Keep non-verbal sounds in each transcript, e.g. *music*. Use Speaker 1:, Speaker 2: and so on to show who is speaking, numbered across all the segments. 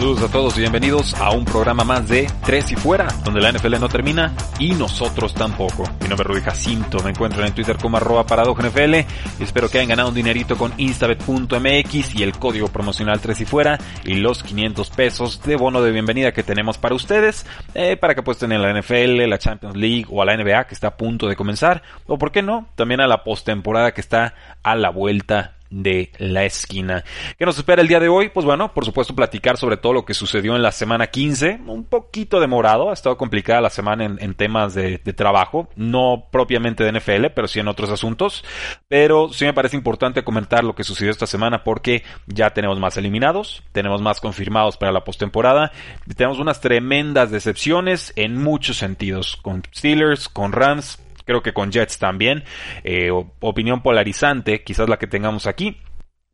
Speaker 1: Saludos a todos y bienvenidos a un programa más de Tres y Fuera, donde la NFL no termina y nosotros tampoco. Mi nombre es Rudy Jacinto, me encuentro en Twitter como arroba NFL y espero que hayan ganado un dinerito con instabet.mx y el código promocional Tres y Fuera y los 500 pesos de bono de bienvenida que tenemos para ustedes, eh, para que apuesten en la NFL, la Champions League o a la NBA que está a punto de comenzar, o por qué no, también a la postemporada que está a la vuelta de la esquina. ¿Qué nos espera el día de hoy? Pues bueno, por supuesto platicar sobre todo lo que sucedió en la semana 15, un poquito demorado, ha estado complicada la semana en, temas de, trabajo, no propiamente de NFL, pero sí en otros asuntos, pero sí me parece importante comentar lo que sucedió esta semana porque ya tenemos más eliminados, tenemos más confirmados para la postemporada, tenemos unas tremendas decepciones en muchos sentidos, con Steelers, con Rams, creo que con Jets también. Eh, opinión polarizante, quizás la que tengamos aquí.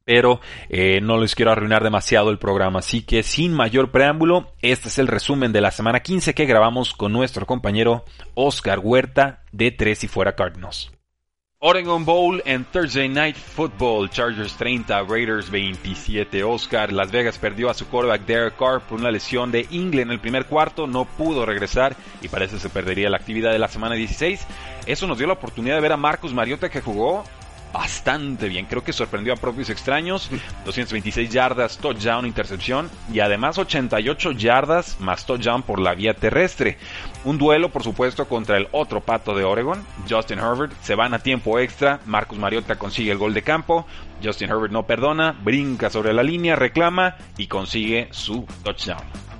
Speaker 1: Pero eh, no les quiero arruinar demasiado el programa, así que sin mayor preámbulo, este es el resumen de la semana 15 que grabamos con nuestro compañero Oscar Huerta de Tres y Fuera Cardinals. Oregon Bowl en Thursday Night Football. Chargers 30, Raiders 27. Oscar, Las Vegas perdió a su quarterback Derek Carr por una lesión de ingle en el primer cuarto. No pudo regresar y parece que se perdería la actividad de la semana 16. Eso nos dio la oportunidad de ver a Marcus Mariota que jugó bastante bien. Creo que sorprendió a propios extraños. 226 yardas, touchdown, intercepción y además 88 yardas más touchdown por la vía terrestre. Un duelo, por supuesto, contra el otro pato de Oregon, Justin Herbert. Se van a tiempo extra. Marcus Mariota consigue el gol de campo. Justin Herbert no perdona, brinca sobre la línea, reclama y consigue su touchdown.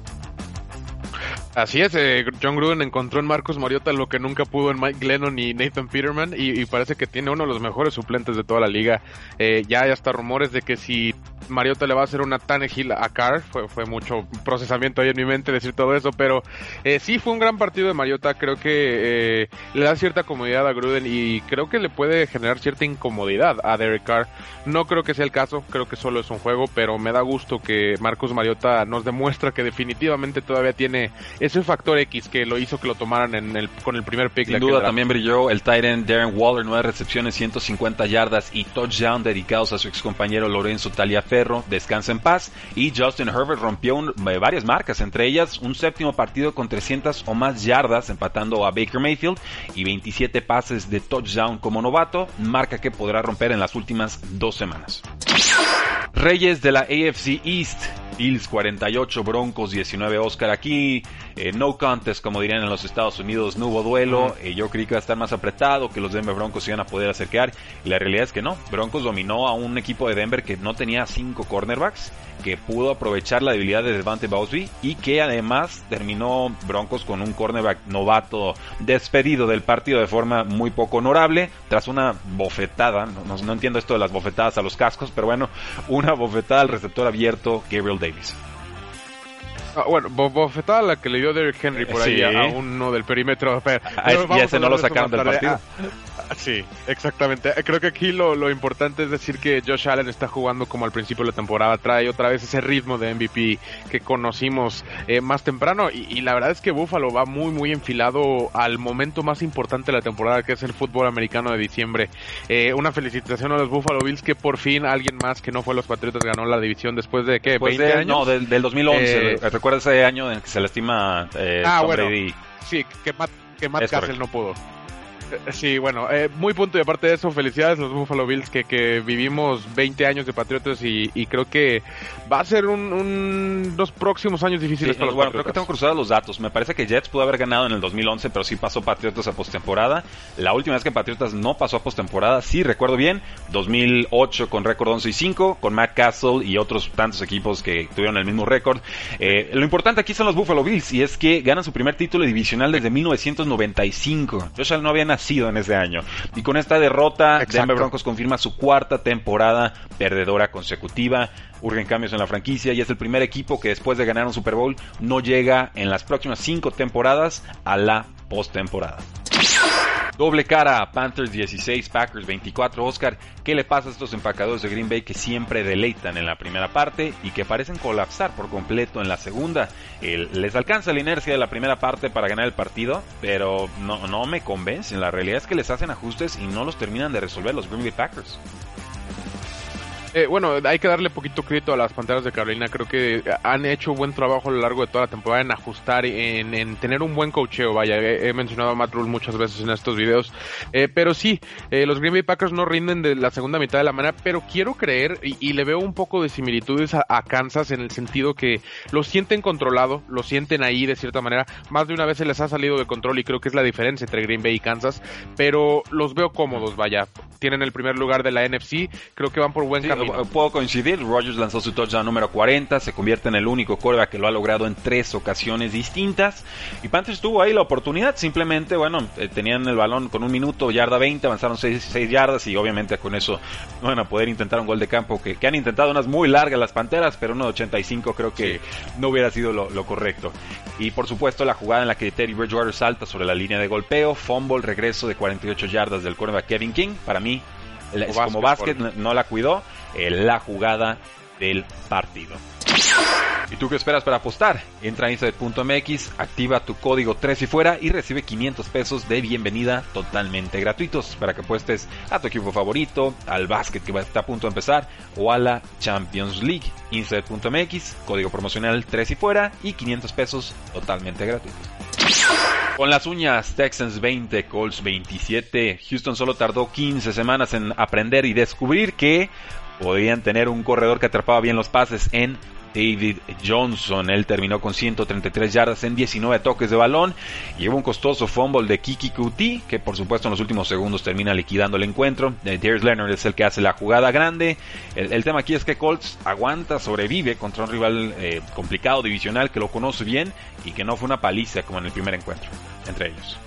Speaker 2: Así es, eh, John Gruden encontró en Marcos Mariota lo que nunca pudo en Mike Glennon y Nathan Peterman y, parece que tiene uno de los mejores suplentes de toda la liga. Eh, ya hay hasta rumores de que si Mariota le va a hacer una Tannehill a Carr, fue, fue mucho procesamiento ahí en mi mente decir todo eso, pero eh, sí fue un gran partido de Mariota, creo que eh, le da cierta comodidad a Gruden y creo que le puede generar cierta incomodidad a Derek Carr. No creo que sea el caso, creo que solo es un juego, pero me da gusto que Marcos Mariota nos demuestra que definitivamente todavía tiene ese factor X que lo hizo que lo tomaran en el, con el primer pick.
Speaker 1: Sin duda también brilló el Titan Darren Waller, nueve recepciones, 150 yardas y touchdown dedicados a su ex compañero Lorenzo Taliaferro, descansa en paz. Y Justin Herbert rompió eh, varias marcas, entre ellas un séptimo partido con 300 o más yardas, empatando a Baker Mayfield y 27 pases de touchdown como novato, marca que podrá romper en las últimas dos semanas. Reyes de la AFC East Bills 48, Broncos 19, Oscar. Aquí eh, no contest, como dirían en los Estados Unidos, no hubo duelo. Eh, yo creí que iba a estar más apretado, que los Denver Broncos iban a poder acercar. Y la realidad es que no. Broncos dominó a un equipo de Denver que no tenía cinco cornerbacks, que pudo aprovechar la debilidad de Devante Bowsby y que además terminó Broncos con un cornerback novato despedido del partido de forma muy poco honorable tras una bofetada. No, no entiendo esto de las bofetadas a los cascos, pero bueno, una bofetada al receptor abierto Gabriel Davis.
Speaker 2: Ah, bueno, bofetada la que le dio Derrick Henry por ahí a, uno del perímetro. *laughs* Pero,
Speaker 1: y ese no lo sacaron del partido. *laughs*
Speaker 2: Sí, exactamente. Creo que aquí lo, lo, importante es decir que Josh Allen está jugando como al principio de la temporada, trae otra vez ese ritmo de MVP que conocimos eh, más temprano y, la verdad es que Buffalo va muy muy enfilado al momento más importante de la temporada que es el fútbol americano de diciembre. Eh, una felicitación a los Buffalo Bills que por fin alguien más que no fue los Patriotas ganó la división después de ¿qué? 20 años.
Speaker 1: No, del, 2011. Eh, Recuerda ese año en que se le estima
Speaker 2: ah, bueno, Sí, que Matt, que Matt Castle no pudo. Eh, sí, bueno, eh, muy punto y aparte de eso, felicidades a los Buffalo Bills que, que vivimos 20 años de Patriotas y, y creo que va a ser un, un, unos próximos años difíciles
Speaker 1: Sí,
Speaker 2: para los
Speaker 1: bueno,
Speaker 2: Patriotas.
Speaker 1: creo que tengo cruzados los datos. Me parece que Jets pudo haber ganado en el 2011, pero sí pasó Patriotas a postemporada. La última vez que Patriotas no pasó a postemporada, sí recuerdo bien, 2008 con récord 11 y 5, con Matt Castle y otros tantos equipos que tuvieron el mismo récord. Eh, lo importante aquí son los Buffalo Bills y es que ganan su primer título divisional desde 1995. Josh no había nacido en ese año. Y con esta derrota,
Speaker 2: Exacto.
Speaker 1: Denver Broncos confirma su cuarta temporada perdedora consecutiva. Urgen cambios en la franquicia y es el primer equipo que después de ganar un Super Bowl no llega en las próximas cinco temporadas a la postemporada. Doble cara, Panthers 16, Packers 24. Oscar, ¿qué le pasa a estos empacadores de Green Bay que siempre deleitan en la primera parte y que parecen colapsar por completo en la segunda? Les alcanza la inercia de la primera parte para ganar el partido, pero no, no me convencen. La realidad es que les hacen ajustes y no los terminan de resolver los Green Bay Packers.
Speaker 2: Eh, bueno, hay que darle poquito crédito a las Panteras de Carolina. Creo que han hecho buen trabajo a lo largo de toda la temporada en ajustar, en, en tener un buen cocheo. Vaya, he, he mencionado a Matt Rule muchas veces en estos videos. Eh, pero sí, eh, los Green Bay Packers no rinden de la segunda mitad de la manera, pero quiero creer y, y le veo un poco de similitudes a, a Kansas en el sentido que lo sienten controlado, lo sienten ahí de cierta manera. Más de una vez se les ha salido de control y creo que es la diferencia entre Green Bay y Kansas. Pero los veo cómodos, vaya. Tienen el primer lugar de la NFC. Creo que van por buen
Speaker 1: Sí,
Speaker 2: camino.
Speaker 1: Puedo coincidir. Rogers lanzó su touchdown número 40, se convierte en el único quarterback que lo ha logrado en tres ocasiones distintas. Y Panthers tuvo ahí la oportunidad, simplemente, bueno, eh, tenían el balón con un minuto, yarda 20, avanzaron 6, yardas y obviamente con eso no van a poder intentar un gol de campo que, que han intentado unas muy largas las Panteras, pero uno de 85 creo que no hubiera sido lo, lo correcto. Y por supuesto la jugada en la que Teddy Bridgewater salta sobre la línea de golpeo, fumble, regreso de 48 yardas del quarterback Kevin King, para mí es como básquet, no- la cuidó, la jugada del partido. ¿Y tú qué esperas para apostar? Entra a inside.mx, activa tu código 3 y fuera y recibe 500 pesos de bienvenida totalmente gratuitos para que apuestes a tu equipo favorito, al básquet que está a punto de empezar o a la Champions League. Inside.mx, código promocional 3 y fuera y 500 pesos totalmente gratuitos. Con las uñas, Texans 20, Colts 27. Houston solo tardó 15 semanas en aprender y descubrir que podían tener un corredor que atrapaba bien los pases en David Johnson. Él terminó con 133 yardas en 19 toques de balón. Llevó un costoso fumble de Kiki Kuti, que por supuesto en los últimos segundos termina liquidando el encuentro. Eh, Darius Leonard es el que hace la jugada grande. El, el tema aquí es que Colts aguanta, sobrevive contra un rival eh, complicado, divisional, que lo conoce bien y que no fue una paliza como en el primer encuentro entre ellos.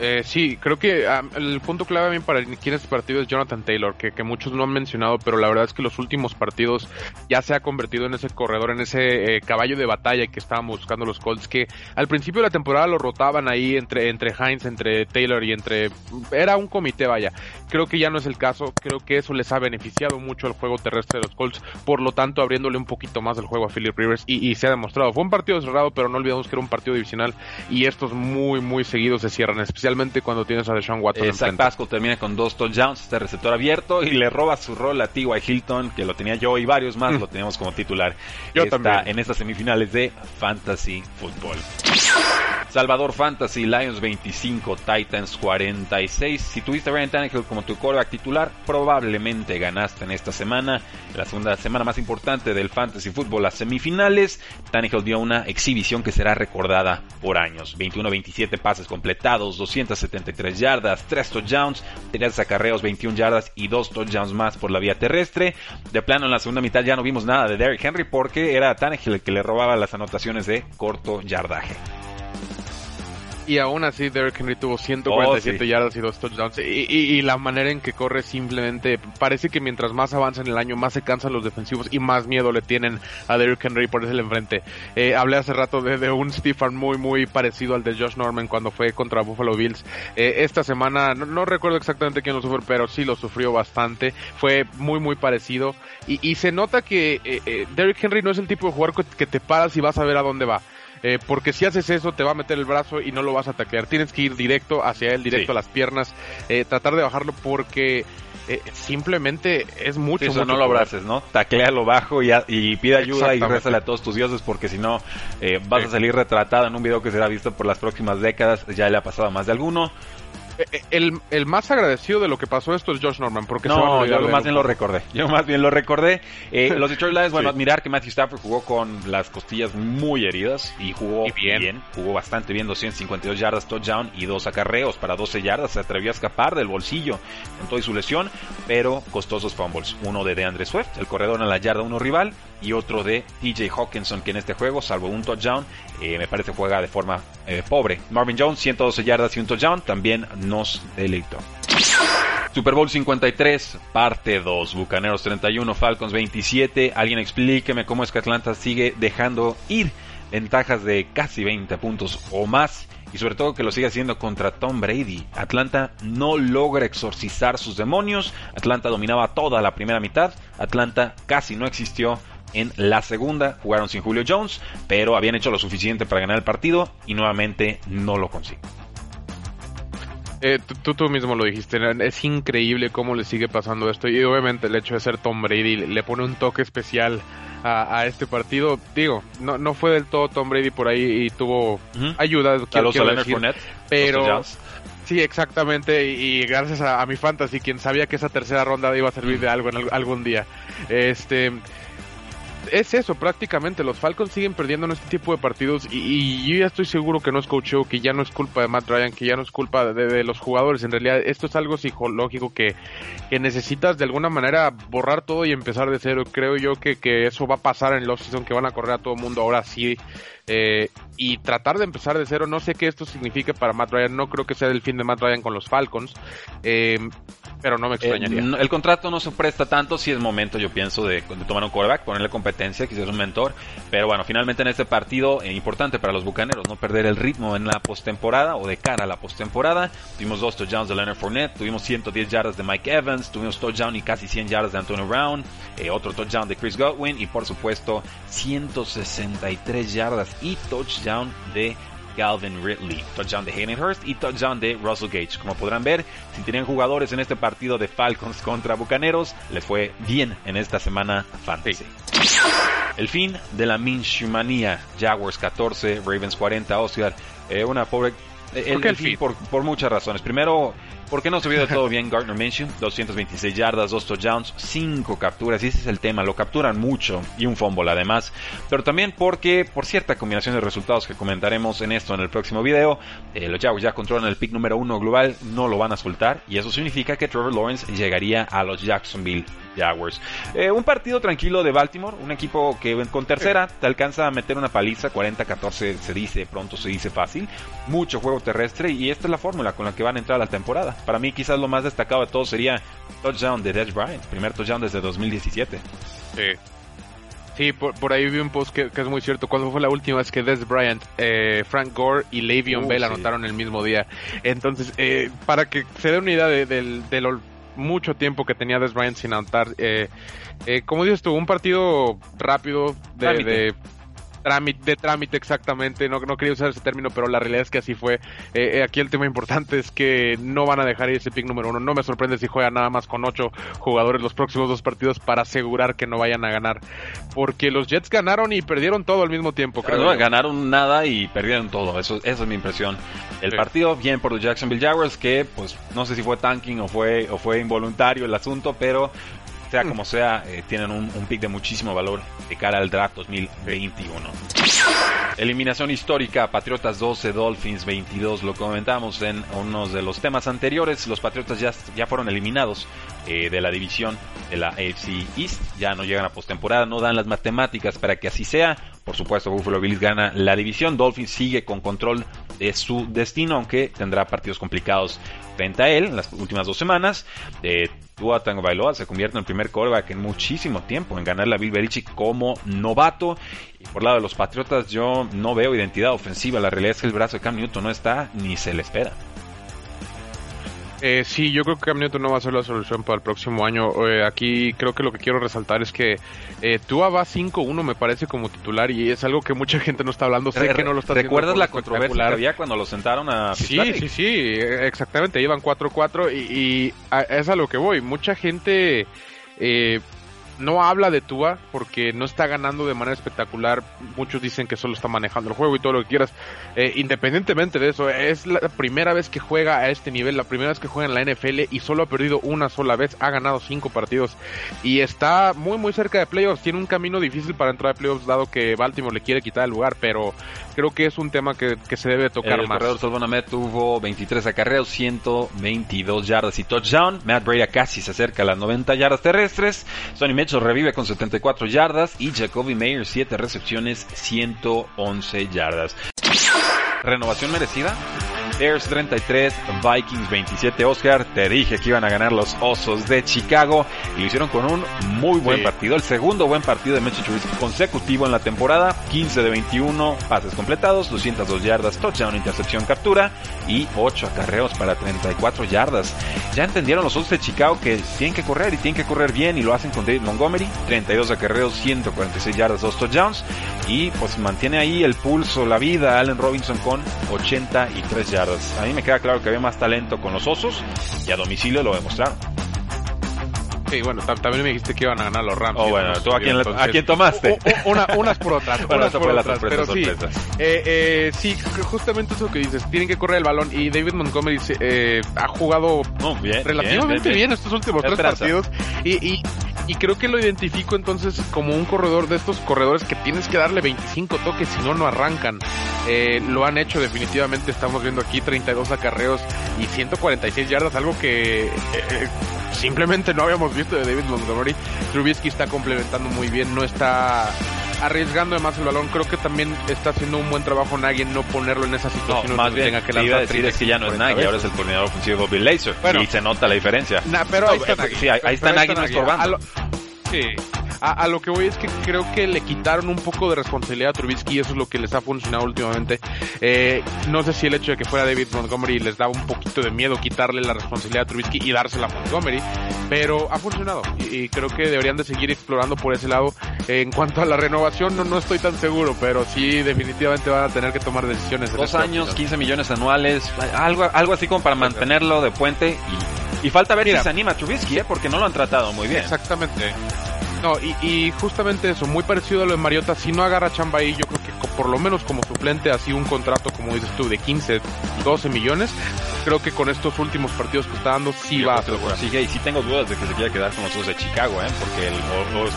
Speaker 2: Eh, sí, creo que el punto clave también para aquí en este partido es Jonathan Taylor, que, que muchos no han mencionado, pero la verdad es que los últimos partidos ya se ha convertido en ese corredor, en ese eh, caballo de batalla que estábamos buscando los Colts, que al principio de la temporada lo rotaban ahí entre, entre Hines, entre Taylor y entre... Era un comité, vaya. Creo que ya no es el caso, creo que eso les ha beneficiado mucho al juego terrestre de los Colts, por lo tanto abriéndole un poquito más el juego a Philip Rivers y, y se ha demostrado. Fue un partido cerrado, pero no olvidemos que era un partido divisional y estos muy, muy seguidos se cierran, especialmente cuando tienes a Deshaun Watson
Speaker 1: Zach
Speaker 2: enfrente.
Speaker 1: Pascal termina con dos touchdowns, este receptor abierto, y le roba su rol a T.Y. Hilton, que lo tenía yo y varios más,
Speaker 2: Mm.
Speaker 1: lo teníamos como titular.
Speaker 2: Yo
Speaker 1: Está
Speaker 2: también.
Speaker 1: en estas semifinales de Fantasy Football. Salvador Fantasy, Lions 25, Titans 46. Si tuviste a Ryan Tannehill como tu quarterback titular, probablemente ganaste en esta semana. La segunda semana más importante del Fantasy Football, las semifinales. Tannehill dio una exhibición que será recordada por años. 21-27 pases completados, 273 yardas, 3 touchdowns, 3 acarreos, 21 yardas y 2 touchdowns más por la vía terrestre. De plano, en la segunda mitad ya no vimos nada de Derrick Henry porque era Tannehill el que le robaba las anotaciones de corto yardaje.
Speaker 2: Y aún así, Derrick Henry tuvo 147
Speaker 1: Oh, sí.
Speaker 2: yardas y dos touchdowns. Y, y- y la manera en que corre simplemente parece que mientras más avanza en el año, más se cansan los defensivos y más miedo le tienen a Derrick Henry por ese enfrente. Eh, hablé hace rato de, de un Stefan muy, muy parecido al de Josh Norman cuando fue contra Buffalo Bills. Eh, esta semana, no, no recuerdo exactamente quién lo sufrió, pero sí lo sufrió bastante. Fue muy, muy parecido. Y, y se nota que eh, eh, Derrick Henry no es el tipo de jugador que- que te paras y vas a ver a dónde va. Eh, porque si haces eso, te va a meter el brazo y no lo vas a taclear. Tienes que ir directo hacia él, directo a las piernas, eh, tratar de bajarlo porque eh, simplemente es mucho.
Speaker 1: eso no lo abraces, ¿no? Tacléalo bajo y, y pide ayuda y rézale a todos tus dioses porque si no eh, vas a salir retratado en un video que será visto por las próximas décadas. Ya le ha pasado a más de alguno.
Speaker 2: Eh, el, el, más agradecido de lo que pasó esto es Josh Norman, porque
Speaker 1: no, yo más bien lo recordé. Yo más bien lo recordé. Eh, *laughs* los Detroit Lions, bueno, admirar que Matthew Stafford jugó con las costillas muy heridas y jugó bien. jugó bastante bien, 252 yardas, touchdown y dos acarreos para 12 yardas. Se atrevió a escapar del bolsillo con toda su lesión, pero costosos fumbles. Uno de DeAndre Swift, el corredor en la yarda uno rival, y otro de TJ Hawkinson, que en este juego, salvo un touchdown, eh, me parece juega de forma pobre. Marvin Jones, 112 yardas y un touchdown, también nos deleitó. Super Bowl 53, parte 2, Bucaneros 31, Falcons 27. Alguien explíqueme cómo es que Atlanta sigue dejando ir ventajas de casi 20 puntos o más y sobre todo que lo sigue haciendo contra Tom Brady. Atlanta no logra exorcizar sus demonios. Atlanta dominaba toda la primera mitad. Atlanta casi no existió en la segunda. Jugaron sin Julio Jones, pero habían hecho lo suficiente para ganar el partido y nuevamente no lo consiguen.
Speaker 2: Eh, tú, tú mismo lo dijiste, es increíble cómo le sigue pasando esto y obviamente el hecho de ser Tom Brady le pone un toque especial a, este partido. Digo, no, no fue del todo Tom Brady por ahí y tuvo ayuda, quiero, pero... Sí, exactamente, y, gracias a, mi fantasy, quien sabía que esa tercera ronda iba a servir de algo en algún día. Este, es eso, prácticamente. Los Falcons siguen perdiendo en este tipo de partidos y, yo ya estoy seguro que no es coacheo, que ya no es culpa de Matt Ryan, que ya no es culpa de, los jugadores. En realidad, esto es algo psicológico que, que, necesitas de alguna manera borrar todo y empezar de cero. Creo yo que, que eso va a pasar en el off-season, que van a correr a todo el mundo ahora sí. Eh, y tratar de empezar de cero, no sé qué esto significa para Matt Ryan, no creo que sea el fin de Matt Ryan con los Falcons. Eh, pero no me extrañaría.
Speaker 1: Eh, el contrato no se presta tanto si es momento, yo pienso, de, tomar un quarterback, ponerle competencia, quizás un mentor. Pero bueno, finalmente en este partido, eh, importante para los bucaneros, no perder el ritmo en la postemporada o de cara a la postemporada. Tuvimos dos touchdowns de Leonard Fournette, tuvimos 110 yardas de Mike Evans, tuvimos touchdown y casi 100 yardas de Antonio Brown, eh, otro touchdown de Chris Godwin y por supuesto 163 yardas y touchdown de Calvin Ridley, touchdown de Hayden Hurst y touchdown de Russell Gage. Como podrán ver, si tenían jugadores en este partido de Falcons contra Bucaneros, les fue bien en esta semana fantasy. El fin de la Minshew manía. Jaguars 14, Ravens 40, Oscar. Eh, una pobre... El, el fin por, por muchas razones. Primero, ¿Por qué no se vio de todo bien Gardner Minshew? 226 yardas, 2 touchdowns, 5 capturas, y ese es el tema, lo capturan mucho y un fumble además, pero también porque por cierta combinación de resultados que comentaremos en esto en el próximo video, eh, los Jaguars ya controlan el pick número 1 global, no lo van a soltar y eso significa que Trevor Lawrence llegaría a los Jacksonville Jaguars. Eh, un partido tranquilo de Baltimore, un equipo que con tercera te alcanza a meter una paliza, 40-14 se dice, pronto se dice fácil, mucho juego terrestre y esta es la fórmula con la que van a entrar a la temporada. Para mí quizás lo más destacado de todo sería touchdown de Dez Bryant, primer touchdown desde 2017.
Speaker 2: Sí. Sí, por, ahí vi un post que, es muy cierto. ¿Cuándo fue la última vez que Des Bryant, eh, Frank Gore y Le'Veon uh, Bell anotaron el mismo día? Entonces, eh, para que se dé una idea de, del, mucho tiempo que tenía Des Bryant sin anotar, eh, eh, como dices tú, un partido rápido de trámite, de trámite exactamente, no, no quería usar ese término, pero la realidad es que así fue. Eh, eh, aquí el tema importante es que no van a dejar ese pick número uno. No me sorprende si juega nada más con ocho jugadores los próximos dos partidos para asegurar que no vayan a ganar. Porque los Jets ganaron y perdieron todo al mismo tiempo, creo.
Speaker 1: No, ganaron nada y perdieron todo, eso, esa es mi impresión. El partido, bien por los Jacksonville Jaguars, que pues no sé si fue tanking o fue, o fue involuntario el asunto, pero sea como sea, eh, tienen un, pick de muchísimo valor de cara al draft 2021. Eliminación histórica, Patriotas 12, Dolphins 22, lo comentamos en uno de los temas anteriores, los Patriotas ya, ya fueron eliminados eh, de la división de la AFC East, ya no llegan a postemporada, no dan las matemáticas para que así sea, por supuesto Buffalo Bills gana la división, Dolphins sigue con control de su destino, aunque tendrá partidos complicados frente a él en las últimas dos semanas. Eh, Tua Tango Bailoa se convierte en el primer quarterback en muchísimo tiempo en ganar la Bill como novato. Y por lado de los Patriotas yo no veo identidad ofensiva. La realidad es que el brazo de Cam Newton no está ni se le espera.
Speaker 2: Eh, sí, yo creo que Cam Newton no va a ser la solución para el próximo año. Eh, aquí creo que lo que quiero resaltar es que eh, Tua va 5-1 me parece como titular y es algo que mucha *laughs* gente no está hablando. Sé que no lo está
Speaker 1: ¿Recuerdas la controversia que había cuando lo sentaron a
Speaker 2: Sí, sí, sí, exactamente. Iban 4-4 y, y es a lo que voy. Mucha gente... Eh, no habla de Tua porque no está ganando de manera espectacular. Muchos dicen que solo está manejando el juego y todo lo que quieras. Eh, independientemente de eso, es la primera vez que juega a este nivel, la primera vez que juega en la NFL y solo ha perdido una sola vez. Ha ganado cinco partidos y está muy, muy cerca de playoffs. Tiene un camino difícil para entrar a playoffs, dado que Baltimore le quiere quitar el lugar, pero creo que es un tema que, se debe tocar
Speaker 1: el
Speaker 2: más.
Speaker 1: El corredor tuvo 23 acarreos, 122 yardas y touchdown. Matt Breida casi se acerca a las 90 yardas terrestres. Sonny Mitchell revive con 74 yardas y Jacoby Mayer 7 recepciones, 111 yardas. ¿Renovación merecida? Bears 33, Vikings 27. Oscar, te dije que iban a ganar los Osos de Chicago y lo hicieron con un muy buen partido. El segundo buen partido de Mitchell Trubisky consecutivo en la temporada. 15 de 21 pases completados, 202 yardas, touchdown, intercepción, captura y 8 acarreos para 34 yardas. Ya entendieron los Osos de Chicago que tienen que correr y tienen que correr bien y lo hacen con David Montgomery. 32 acarreos, 146 yardas, 2 touchdowns y pues mantiene ahí el pulso, la vida Allen Robinson con 83 yardas. A mí me queda claro que había más talento con los osos y a domicilio lo demostraron.
Speaker 2: Sí, bueno, también me dijiste que iban a ganar los Rams.
Speaker 1: Oh, bueno, ¿tú a quién, a quién tomaste?
Speaker 2: unas por otras. unas *laughs* por otras, pero sí. Eh, eh, sí, justamente eso que dices. Tienen que correr el balón y David Montgomery eh, ha jugado relativamente bien, estos últimos tres partidos. Y, y, y creo que lo identifico entonces como un corredor de estos corredores que tienes que darle 25 toques, si no, no arrancan. Eh, lo han hecho definitivamente, estamos viendo aquí 32 acarreos y 146 yardas, algo que eh, simplemente no habíamos visto de David Montgomery. Trubisky está complementando muy bien, no está arriesgando además el balón. Creo que también está haciendo un buen trabajo Nagy en no ponerlo en esa situación.
Speaker 1: No, más bien, tenga que iba a decir es que ya no es Nagy, ahora es el coordinador ofensivo Bobby Laser. y se nota la diferencia.
Speaker 2: pero ahí está Nagy.
Speaker 1: Sí, ahí, está Nagy no estorbando.
Speaker 2: Sí. A, lo que voy es que creo que le quitaron un poco de responsabilidad a Trubisky y eso es lo que les ha funcionado últimamente. Eh, no sé si el hecho de que fuera David Montgomery les daba un poquito de miedo quitarle la responsabilidad a Trubisky y dársela a Montgomery, pero ha funcionado y, creo que deberían de seguir explorando por ese lado. en cuanto a la renovación, no, no estoy tan seguro, pero sí definitivamente van a tener que tomar decisiones.
Speaker 1: Dos años, 15 millones anuales, algo, algo así como para mantenerlo de puente y, y falta ver si se anima Trubisky, ¿eh? porque no lo han tratado muy bien.
Speaker 2: Exactamente. No, y, justamente eso, muy parecido a lo de Mariota, si no agarra chamba ahí, yo creo que por lo menos como suplente, así un contrato, como dices tú, de 15, 12 millones, creo que con estos últimos partidos que está dando, sí va a ser
Speaker 1: Sí, y sí tengo dudas de que se quiera quedar con los dos de Chicago, ¿eh? porque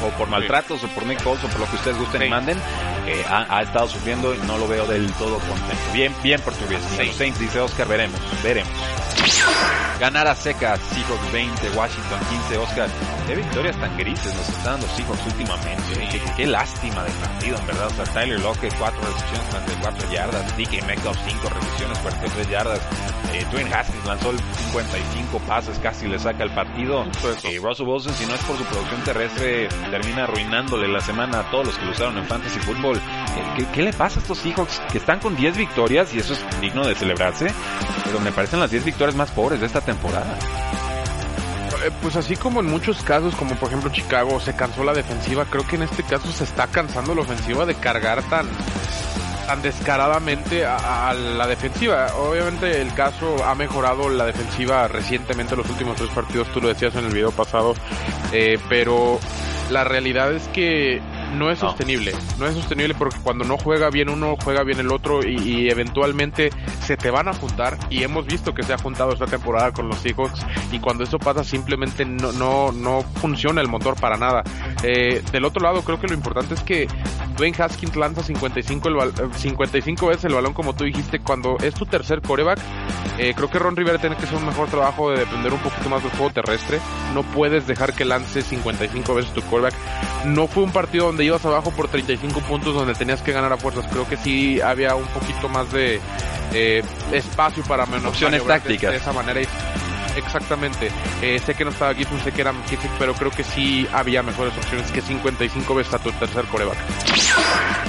Speaker 1: o, por maltratos, o por Nick Foles, o por lo que ustedes gusten y manden, eh, ha, estado sufriendo y no lo veo del todo contento. Bien, bien por tu bien. Saints dice Oscar, veremos, veremos. Ganar a secas, Seahawks 20, Washington 15, Oscar. Qué victorias tan grises nos están dando Seahawks últimamente. Qué, lástima de partido, en verdad. O sea, Tyler Lockett, 4 recepciones, 44 yardas. DK Metcalf, 5 recepciones, 43 yardas. Eh, Twin Haskins lanzó el 55 pases, casi le saca el partido. Eh, Russell Wilson, si no es por su producción terrestre, termina arruinándole la semana a todos los que lo usaron en Fantasy Football. Eh, ¿qué, le pasa a estos Seahawks que están con 10 victorias y eso es digno de celebrarse? Pero me parecen las 10 victorias más pobres de esta temporada
Speaker 2: pues así como en muchos casos, como por ejemplo Chicago, se cansó la defensiva, creo que en este caso se está cansando la ofensiva de cargar tan, tan descaradamente a, la defensiva. Obviamente el caso ha mejorado la defensiva recientemente, los últimos tres partidos, tú lo decías en el video pasado, eh, pero la realidad es que no es sostenible. No es sostenible porque cuando no juega bien uno, juega bien el otro y, eventualmente se te van a juntar. Y hemos visto que se ha juntado esta temporada con los Seahawks y cuando eso pasa simplemente no, no, no funciona el motor para nada. Eh, del otro lado creo que lo importante es que Dwayne Haskins lanza 55, el 55 veces el balón como tú dijiste cuando es tu tercer coreback. Eh, creo que Ron Rivera tiene que hacer un mejor trabajo de depender un poquito más del juego terrestre. No puedes dejar que lance 55 veces tu coreback. No fue un partido donde ibas abajo por 35 puntos donde tenías que ganar a fuerzas. Creo que sí había un poquito más de eh, espacio para menos
Speaker 1: opciones tácticas.
Speaker 2: De, esa manera. Exactamente. Eh, sé que no estaba Gibson, sé que era McKissick, pero creo que sí había mejores opciones que 55 veces a tu tercer coreback.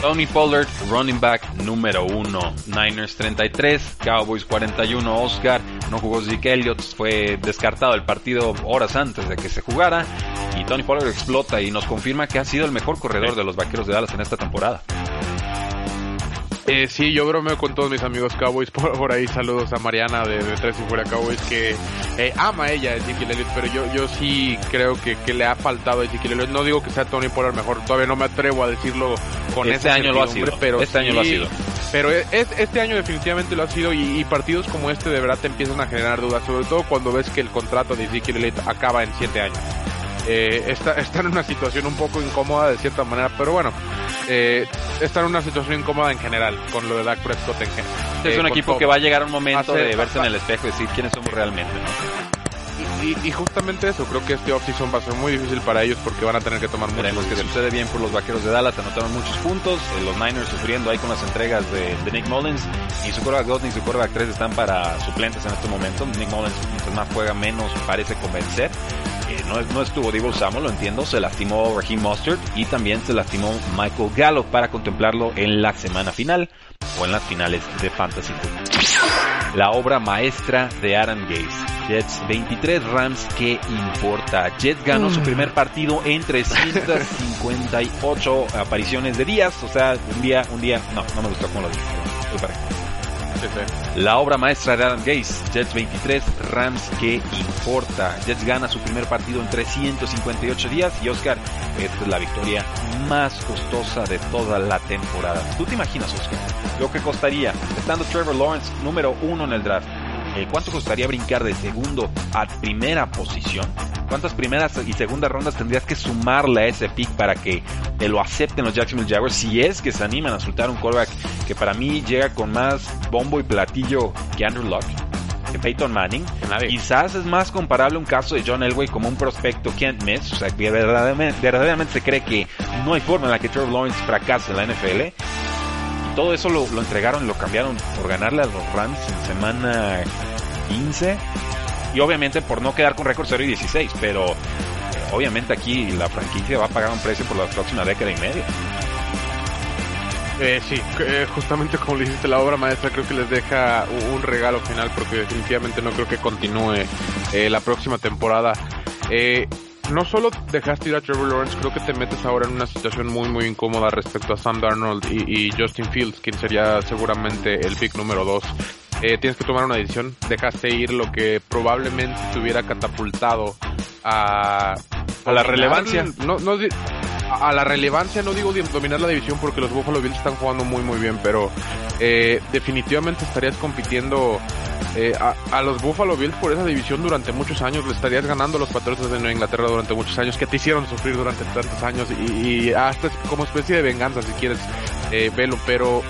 Speaker 1: Tony Pollard, running back número uno. Niners 33, Cowboys 41. Oscar no jugó Zeke Elliott, fue descartado el partido horas antes de que se jugara. Y Tony Pollard explota y nos confirma que ha sido el mejor corredor de los vaqueros de Dallas en esta temporada.
Speaker 2: Eh, sí, yo bromeo con todos mis amigos Cowboys por, ahí. Saludos a Mariana de, Tres y Fuera Cowboys que eh, ama a ella Ezekiel Elliott, pero yo, yo sí creo que, que le ha faltado a Ezekiel Elliott. No digo que sea Tony Pollard mejor, todavía no me atrevo a decirlo con
Speaker 1: este año lo ha sido.
Speaker 2: Pero
Speaker 1: este año lo ha sido.
Speaker 2: Pero es, este año definitivamente lo ha sido y, partidos como este de verdad te empiezan a generar dudas, sobre todo cuando ves que el contrato de Ezekiel Elliott acaba en siete años. Eh, está, están en una situación un poco incómoda de cierta manera, pero bueno, eh, está en una situación incómoda en general con lo de Dak Prescott en general.
Speaker 1: Es un equipo que va a llegar un momento de verse en el espejo y decir quiénes somos realmente,
Speaker 2: Y, justamente eso, creo que este offseason va a ser muy difícil para ellos porque van a tener que tomar
Speaker 1: muchos que sucede bien por los vaqueros de Dallas, anotaron muchos puntos, eh, los Niners sufriendo ahí con las entregas de, Nick Mullins, ni su quarterback 2 ni su quarterback 3 están para suplentes en este momento, Nick Mullins más juega menos parece convencer, no, estuvo Divo Samuel, lo entiendo, se lastimó Raheem Mustard y también se lastimó Michael Gallo para contemplarlo en la semana final o en las finales de Fantasy Football. La obra maestra de Adam Gaze. Jets 23 Rams, ¿qué importa? Jets ganó su mm. primer partido en 358 apariciones de días, o sea, un día, un día, no, no me gustó cómo lo dije. La obra maestra de Adam Gaze, Jets 23, Rams que importa. Jets gana su primer partido en 358 días y Oscar, esta es la victoria más costosa de toda la temporada. ¿Tú te imaginas, Oscar? Lo que costaría, estando Trevor Lawrence número uno en el draft, eh, ¿cuánto costaría brincar de segundo a primera posición? ¿Cuántas primeras y segundas rondas tendrías que sumarle a ese pick para que te lo acepten los Jacksonville Jaguars si es que se animan a soltar un callback que para mí llega con más bombo y platillo que Andrew Luck? que Peyton Manning. Quizás es más comparable un caso de John Elway como un prospecto can't miss, o sea, que verdaderamente, se cree que no hay forma en la que Trevor Lawrence fracase en la NFL. Todo eso lo, lo entregaron lo cambiaron por ganarle a los Rams en semana 15 y obviamente por no quedar con récord 0 y 16, pero eh, obviamente aquí la franquicia va a pagar un precio por la próxima década y media.
Speaker 2: Eh, sí, eh, justamente como le dijiste la obra maestra, creo que les deja un regalo final porque definitivamente no creo que continúe eh, la próxima temporada. No solo dejaste ir a Trevor Lawrence, creo que te metes ahora en una situación muy muy incómoda respecto a Sam Darnold y, y Justin Fields, quien sería seguramente el pick número 2 eh, tienes que tomar una decisión. Dejaste ir lo que probablemente te hubiera catapultado a,
Speaker 1: a la relevancia.
Speaker 2: No, no, a la relevancia, no digo dominar la división porque los Buffalo Bills están jugando muy muy bien, pero eh, definitivamente estarías compitiendo eh, a, los Buffalo Bills por esa división durante muchos años, le estarías ganando a los Patriotas de Nueva Inglaterra durante muchos años, que te hicieron sufrir durante tantos años y, hasta como especie de venganza si quieres eh, verlo, pero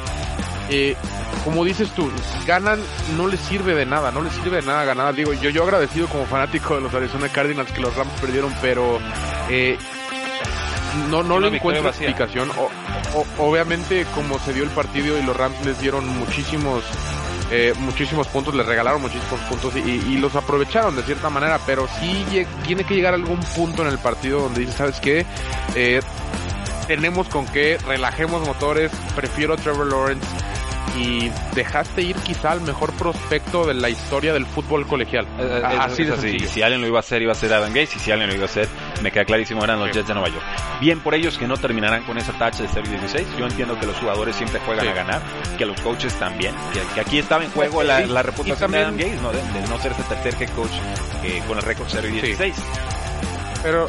Speaker 2: eh, como dices tú, ganan, no les sirve de nada, no les sirve de nada ganar. Digo, yo, yo agradecido como fanático de los Arizona Cardinals que los Rams perdieron, pero eh, no, no le encuentro explicación. obviamente, como se dio el partido y los Rams les dieron muchísimos eh, muchísimos puntos, les regalaron muchísimos puntos y, los aprovecharon de cierta manera, pero sí tiene que llegar algún punto en el partido donde dices, ¿sabes qué? Eh, tenemos con qué, relajemos motores, prefiero Trevor Lawrence, y dejaste ir quizá al mejor prospecto de la historia del fútbol colegial.
Speaker 1: Eh, eh, así es así. Si alguien lo iba a hacer, iba a ser Adam Gates, y si alguien lo iba a hacer, me queda clarísimo, eran los Jets de Nueva York. Bien por ellos que no terminarán con esa tacha de 0-16. Yo entiendo que los jugadores siempre juegan a ganar, que los coaches también, que, aquí estaba en juego la, reputación de Adam Gates, ¿no? De, no ser ese tercer head coach eh, con el récord 0-16.
Speaker 2: Pero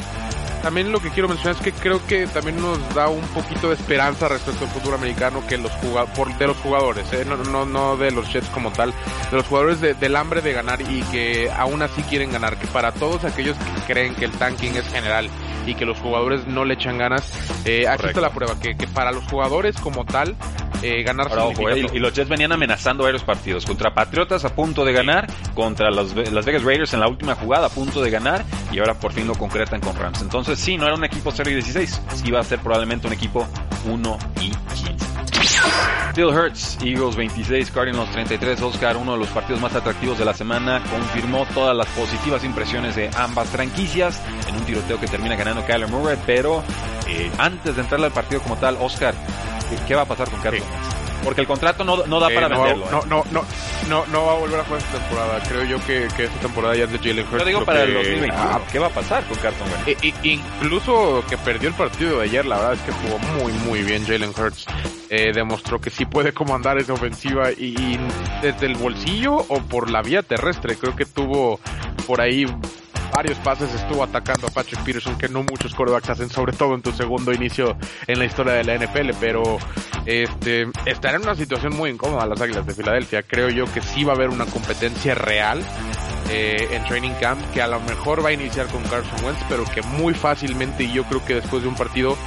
Speaker 2: también lo que quiero mencionar es que creo que también nos da un poquito de esperanza respecto al futuro americano que los jugadores, de los jugadores, ¿eh? no, no, no de los Jets como tal, de los jugadores del hambre de ganar y que aún así quieren ganar, que para todos aquellos que creen que el tanking es general y que los jugadores no le echan ganas, eh, aquí está la prueba, que, que para los jugadores como tal, eh, ganar
Speaker 1: eh, y, los Jets venían amenazando varios partidos. Contra Patriotas a punto de ganar, contra los, las Vegas Raiders en la última jugada a punto de ganar. Y ahora por fin lo concretan con Rams. Entonces sí, no era un equipo 0 y 16, sí iba a ser probablemente un equipo 1 y 15. Bill Hurts, Eagles 26, Cardinals 33, Oscar, uno de los partidos más atractivos de la semana, confirmó todas las positivas impresiones de ambas franquicias en un tiroteo que termina ganando Kyler Murray, pero eh, antes de entrarle al partido como tal, Oscar, ¿qué, va a pasar con Wentz? Porque el contrato no, no da
Speaker 2: Eh,
Speaker 1: para
Speaker 2: no,
Speaker 1: venderlo.
Speaker 2: No,
Speaker 1: ¿eh?
Speaker 2: no, no, no, no va a volver a jugar esta temporada. Creo yo que, que esta temporada ya es de Jalen Hurts.
Speaker 1: Yo digo para el
Speaker 2: que-
Speaker 1: 2021.
Speaker 2: ah,
Speaker 1: ¿Qué va a pasar con Carson Wentz?
Speaker 2: E- e- incluso que perdió el partido de ayer, la verdad es que jugó muy muy bien Jalen Hurts. Eh, demostró que sí puede comandar esa ofensiva y, y desde el bolsillo o por la vía terrestre. Creo que tuvo por ahí varios pases, estuvo atacando a Patrick Peterson, que no muchos corebacks hacen, sobre todo en tu segundo inicio en la historia de la NFL, pero este estará en una situación muy incómoda las Águilas de Filadelfia. Creo yo que sí va a haber una competencia real eh, en training camp que a lo mejor va a iniciar con Carson Wentz, pero que muy fácilmente y yo creo que después de un partido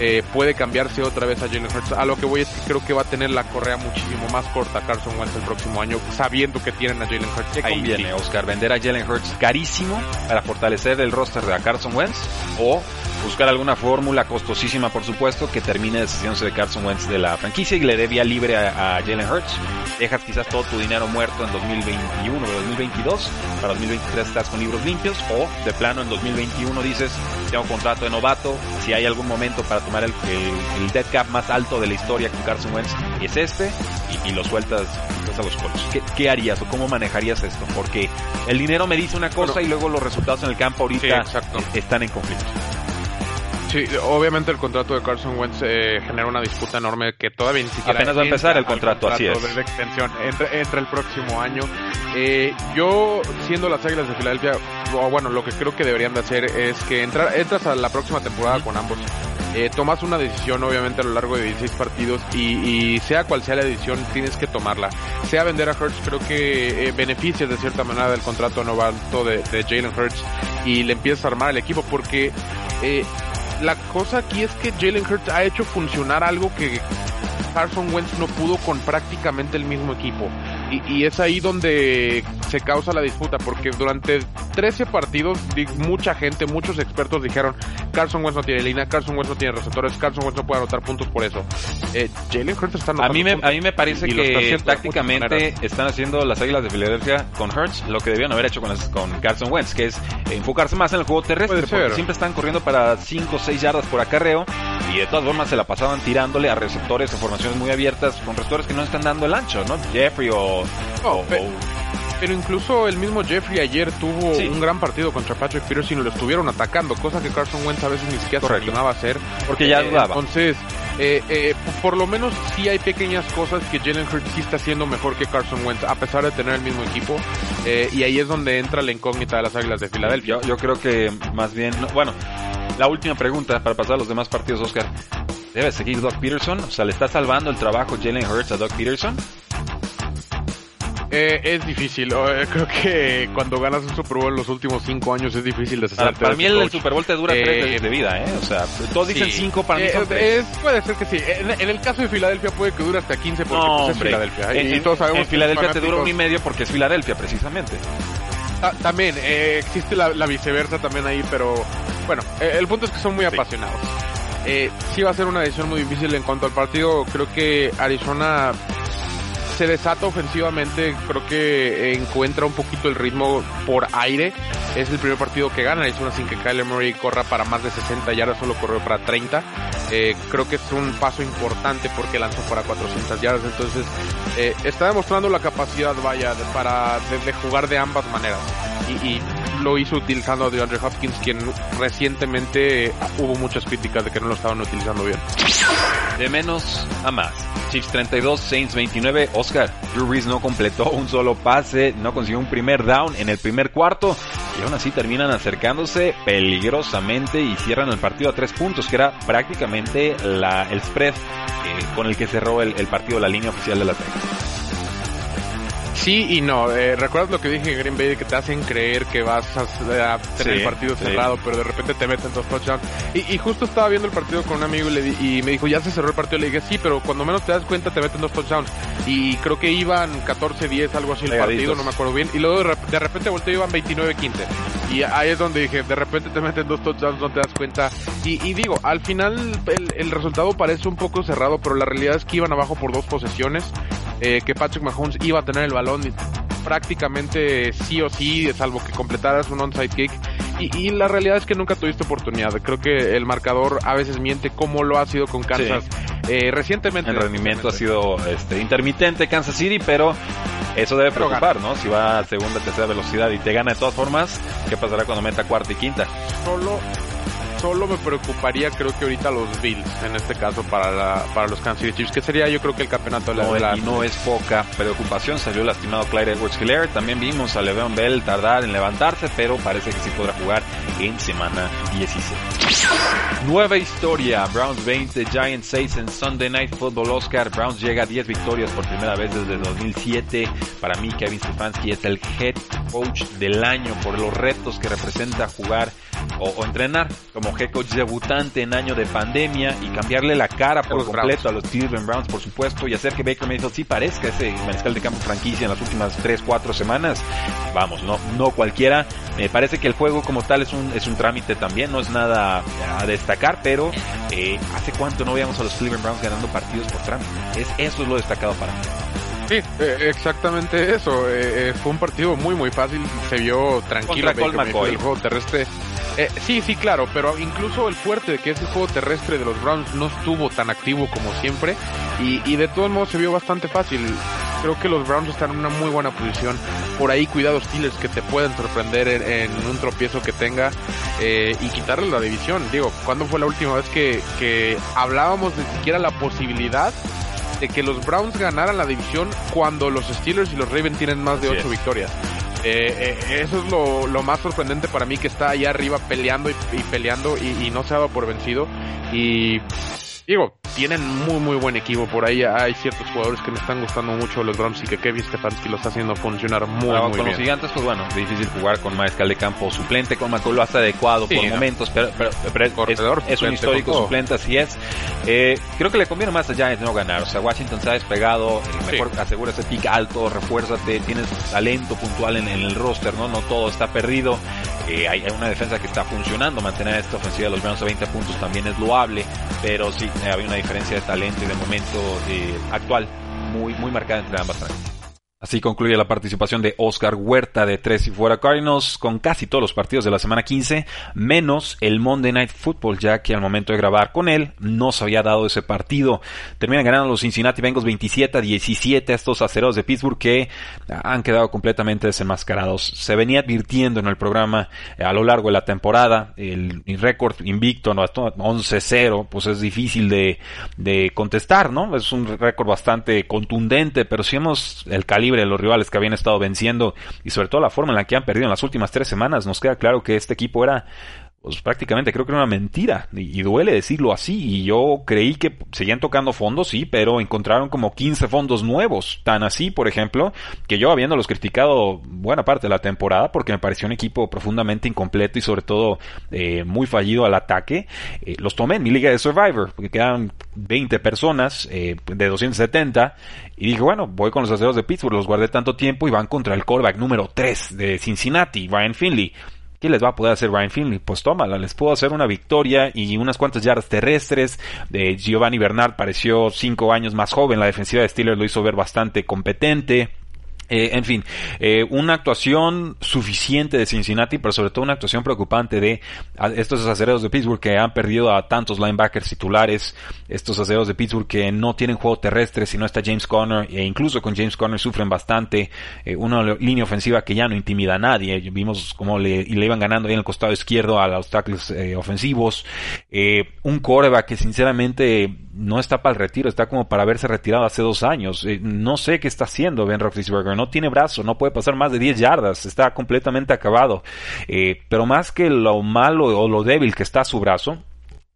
Speaker 2: eh, puede cambiarse otra vez a Jalen Hurts. A lo que voy es que creo que va a tener la correa muchísimo más corta Carson Wentz el próximo año, sabiendo que tienen a Jalen Hurts. ¿Qué
Speaker 1: Ahí
Speaker 2: conviene?
Speaker 1: viene Oscar, vender a Jalen Hurts carísimo para fortalecer el roster de Carson Wentz o buscar alguna fórmula costosísima, por supuesto, que termine deshaciéndose de Carson Wentz de la franquicia y le dé vía libre a, a Jalen Hurts. Dejas quizás todo tu dinero muerto en 2021 o 2022, para 2023 estás con libros limpios o de plano en 2021 dices, tengo contrato de novato, si hay algún momento para tomar el, el, el dead cap más alto de la historia con Carson Wentz es este y, y lo sueltas, sueltas a los colos. ¿Qué, ¿Qué harías o cómo manejarías esto? Porque el dinero me dice una cosa
Speaker 2: Bueno.
Speaker 1: y luego los resultados en el campo ahorita
Speaker 2: Sí, exacto.
Speaker 1: están en conflicto.
Speaker 2: Sí, obviamente el contrato de Carson Wentz eh, genera una disputa enorme que todavía ni siquiera
Speaker 1: Apenas va a empezar el
Speaker 2: al
Speaker 1: contrato, así es.
Speaker 2: de extensión entre, entre el próximo año. Eh, yo, siendo las Águilas de Filadelfia, bueno, lo que creo que deberían de hacer es que entrar, entras a la próxima temporada con ambos. Eh, tomas una decisión, obviamente, a lo largo de 16 partidos y, y sea cual sea la decisión, tienes que tomarla. Sea vender a Hurts, creo que eh, beneficias de cierta manera del contrato novato de, Jalen Hurts y le empiezas a armar el equipo porque eh, la cosa aquí es que Jalen Hurts ha hecho funcionar algo que Carson Wentz no pudo con prácticamente el mismo equipo. Y, y es ahí donde se causa la disputa, porque durante 13 partidos mucha gente, muchos expertos dijeron Carson Wentz no tiene línea, Carson Wentz no tiene receptores, Carson Wentz no puede anotar puntos por eso. Eh, Jalen Hurts está
Speaker 1: A
Speaker 2: anotando
Speaker 1: mí, me,
Speaker 2: puntos.
Speaker 1: a mí me parece
Speaker 2: está
Speaker 1: que
Speaker 2: muchas
Speaker 1: tácticamente están haciendo las Águilas de Filadelfia con Hurts lo que debían haber hecho con, las- con Carson Wentz, que es enfocarse más en el juego terrestre, porque siempre están corriendo para 5 o 6 yardas por acarreo y de todas formas se la pasaban tirándole a receptores en formaciones muy abiertas con receptores que no están dando el ancho, ¿no? Jeffrey o...
Speaker 2: No,
Speaker 1: o-
Speaker 2: pe-
Speaker 1: o-
Speaker 2: Pero incluso el mismo Jeffrey ayer tuvo
Speaker 1: Sí.
Speaker 2: un gran partido contra Patrick Peterson y lo estuvieron atacando, cosa que Carson Wentz a veces ni siquiera
Speaker 1: Correcto.
Speaker 2: se hacer.
Speaker 1: porque ya
Speaker 2: Eh,
Speaker 1: dudaba.
Speaker 2: Entonces, eh, eh, por lo menos sí hay pequeñas cosas que Jalen Hurts sí está haciendo mejor que Carson Wentz, a pesar de tener el mismo equipo. Eh, y ahí es donde entra la incógnita de las Águilas de Filadelfia.
Speaker 1: Yo, yo creo que más bien, no- bueno, la última pregunta para pasar a los demás partidos, Oscar. ¿Debe seguir Doug Peterson? O sea, ¿le está salvando el trabajo Jalen Hurts a Doug Peterson?
Speaker 2: Eh, es difícil. eh, creo que cuando ganas un Super Bowl en los últimos cinco años es difícil deshacerte
Speaker 1: para mí el. Super Bowl te dura
Speaker 2: Eh,
Speaker 1: tres de, de vida, ¿eh? O sea, todos dicen cinco, para mí
Speaker 2: Eh,
Speaker 1: son tres.
Speaker 2: es- puede ser que sí. En, en el caso de Filadelfia puede que dure hasta 15 porque
Speaker 1: No,
Speaker 2: pues, es. Filadelfia.
Speaker 1: En,
Speaker 2: y todos sabemos
Speaker 1: en
Speaker 2: que
Speaker 1: Filadelfia te dura un y medio porque es Filadelfia, precisamente.
Speaker 2: Ta- también eh, existe la, la viceversa también ahí, pero bueno, el punto es que son muy
Speaker 1: Sí.
Speaker 2: apasionados. Eh, sí va a ser una decisión muy difícil en cuanto al partido. Creo que Arizona se desata ofensivamente, creo que encuentra un poquito el ritmo por aire. Es el primer partido que gana Arizona sin que Kyler Murray corra para más de 60 yardas, solo corrió para 30. Eh, creo que es un paso importante porque lanzó para 400 yardas, entonces eh, está demostrando la capacidad, vaya, de, para de, jugar de ambas maneras. Y lo hizo utilizando a DeAndre Hopkins, quien recientemente eh, hubo muchas críticas de que no lo estaban utilizando bien.
Speaker 1: De menos a más. Chiefs 32, Saints 29. Oscar, Drew Brees no completó un solo pase, no consiguió un primer down en el primer cuarto y aún así terminan acercándose peligrosamente y cierran el partido a tres puntos, que era prácticamente la, el spread eh, con el que cerró el, el partido, la línea oficial de Las Vegas.
Speaker 2: Sí y no. Eh, ¿Recuerdas lo que dije en Green Bay que te hacen creer que vas a, a tener
Speaker 1: Sí,
Speaker 2: el partido
Speaker 1: sí.
Speaker 2: cerrado, pero de repente te meten dos touchdowns? Y, y justo estaba viendo el partido con un amigo y, le di- y me dijo, ya se cerró el partido. Le dije, sí, pero cuando menos te das cuenta te meten dos touchdowns. Y creo que iban 14-10, algo así el partido, no me acuerdo bien. Y luego de, de repente volteó y iban 29-15. Y ahí es donde dije, de repente te meten dos touchdowns, no te das cuenta. Y, digo, al final el, resultado parece un poco cerrado, pero la realidad es que iban abajo por dos posesiones. Eh, que Patrick Mahomes iba a tener el balón prácticamente sí o sí, salvo que completaras un onside kick. Y, la realidad es que nunca tuviste oportunidad. Creo que el marcador a veces miente como lo ha sido con Kansas eh, recientemente.
Speaker 1: El rendimiento ha sido este, intermitente Kansas City, pero eso debe preocupar, ¿no? Si va a segunda, tercera velocidad y te gana de todas formas, ¿qué pasará cuando meta cuarta y quinta?
Speaker 2: Solo solo me preocuparía creo que ahorita los Bills en este caso para la, para los Kansas City Chiefs que sería yo creo que el campeonato de la,
Speaker 1: no, y no es poca preocupación. Salió lastimado Clyde Edwards Hilaire también vimos a Le'Veon Bell tardar en levantarse pero parece que sí podrá jugar en semana 16 nueva historia. Browns 20 Giants 6 en Sunday Night Football Oscar. Browns llega a 10 victorias por primera vez desde 2007 para mí Kevin Stefanski es el head coach del año por los retos que representa jugar o, entrenar como head coach debutante en año de pandemia y cambiarle la cara por completo a los Cleveland Browns, por supuesto, y hacer que Baker Mayfield sí parezca ese mariscal de campo franquicia en las últimas 3, 4 semanas. Vamos, no, no cualquiera. Me parece que el juego como tal es un, es un trámite también, no es nada a destacar, pero eh, ¿hace cuánto no veíamos a los Cleveland Browns ganando partidos por trámite? Es, eso es lo destacado para mí.
Speaker 2: Sí, eh, exactamente eso. Eh, fue un partido muy muy fácil. Se vio tranquilo.
Speaker 1: el
Speaker 2: juego terrestre eh, sí, sí, claro, pero incluso el fuerte de que ese juego terrestre de los Browns no estuvo tan activo como siempre y, de todos modos se vio bastante fácil. Creo que los Browns están en una muy buena posición. Por ahí cuidado Steelers que te pueden sorprender en, un tropiezo que tenga eh, y quitarle la división. Digo, ¿cuándo fue la última vez que, hablábamos de siquiera la posibilidad de que los Browns ganaran la división cuando los Steelers y los Ravens tienen más de 8 victorias? Eh, eh, eso es lo, más sorprendente para mí que está ahí arriba peleando y, peleando y, y, no se ha por vencido. Y digo, tienen muy muy buen equipo. Por ahí hay ciertos jugadores que me están gustando mucho los Browns y que Kevin Stefanski los está haciendo funcionar muy, muy
Speaker 1: con los gigantes, pues bueno, difícil jugar con maescal de campo suplente, con lo hace adecuado por momentos, pero, es, un histórico suplente, así es. Eh, creo que le conviene más a Giants no ganar. O sea, Washington se ha despegado, eh, mejor asegura ese pick alto, refuérzate, tienes talento puntual en, el roster, ¿no? No todo está perdido. Eh, hay, una defensa que está funcionando, mantener esta ofensiva de los Browns a 20 puntos también es loable, pero sí, había una diferencia de talento y de momento eh, actual muy, muy marcada entre ambas franquicias. Así concluye la participación de Oscar Huerta de Tres y Fuera Cardinals con casi todos los partidos de la semana 15, menos el Monday Night Football, ya que al momento de grabar con él no se había dado ese partido. Terminan ganando los Cincinnati Bengals 27 a 17 a estos aceros de Pittsburgh que han quedado completamente desenmascarados. Se venía advirtiendo en el programa eh, a lo largo de la temporada, el, récord invicto, ¿no? 11-0, pues es difícil de, de contestar, ¿no? Es un récord bastante contundente, pero si hemos el calibre de los rivales que habían estado venciendo y sobre todo la forma en la que han perdido en las últimas tres semanas, nos queda claro que este equipo era pues prácticamente creo que era una mentira y, duele decirlo así y yo creí que seguían tocando fondos sí pero encontraron como 15 fondos nuevos tan así por ejemplo que yo habiéndolos criticado buena parte de la temporada porque me pareció un equipo profundamente incompleto y sobre todo eh, muy fallido al ataque eh, los tomé en mi liga de Survivor porque quedan 20 personas eh, de 270 y dije bueno voy con los aceros de Pittsburgh los guardé tanto tiempo y van contra el quarterback número 3 de Cincinnati Ryan Finley ¿Qué les va a poder hacer Ryan Finley? Pues tómala, les puedo hacer una victoria y unas cuantas yardas terrestres. De Giovanni Bernard pareció cinco años más joven, la defensiva de Steelers lo hizo ver bastante competente. Eh, en fin, eh, una actuación suficiente de Cincinnati, pero sobre todo una actuación preocupante de estos acereros de Pittsburgh que han perdido a tantos linebackers titulares, estos acereros de Pittsburgh que no tienen juego terrestre si no está James Conner, e incluso con James Conner sufren bastante, eh, una línea ofensiva que ya no intimida a nadie, vimos cómo le, le iban ganando ahí en el costado izquierdo a los tackles ofensivos, un coreback que sinceramente no está para el retiro, está como para haberse retirado hace dos años, no sé qué está haciendo Ben Roethlisberger, no tiene brazo, no puede pasar más de 10 yardas, está completamente acabado. Eh, pero más que lo malo o lo débil que está su brazo,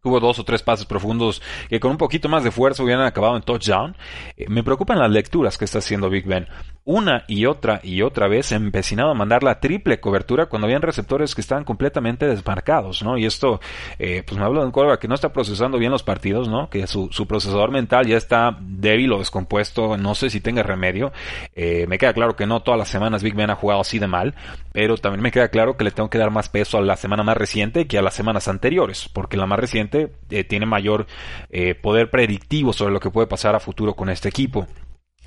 Speaker 1: Hubo dos o tres pases profundos que con un poquito más de fuerza hubieran acabado en touchdown. Eh, me preocupan las lecturas que está haciendo Big Ben. Una y otra y otra vez empecinado a mandar la triple cobertura cuando habían receptores que estaban completamente desmarcados, ¿no? Y esto, eh, pues me hablo de un quarterback que no está procesando bien los partidos, ¿no? Que su, procesador mental ya está débil o descompuesto, no sé si tenga remedio. Eh, me queda claro que no todas las semanas Big Ben ha jugado así de mal, pero también me queda claro que le tengo que dar más peso a la semana más reciente que a las semanas anteriores, porque la más reciente eh, tiene mayor poder predictivo sobre lo que puede pasar a futuro con este equipo.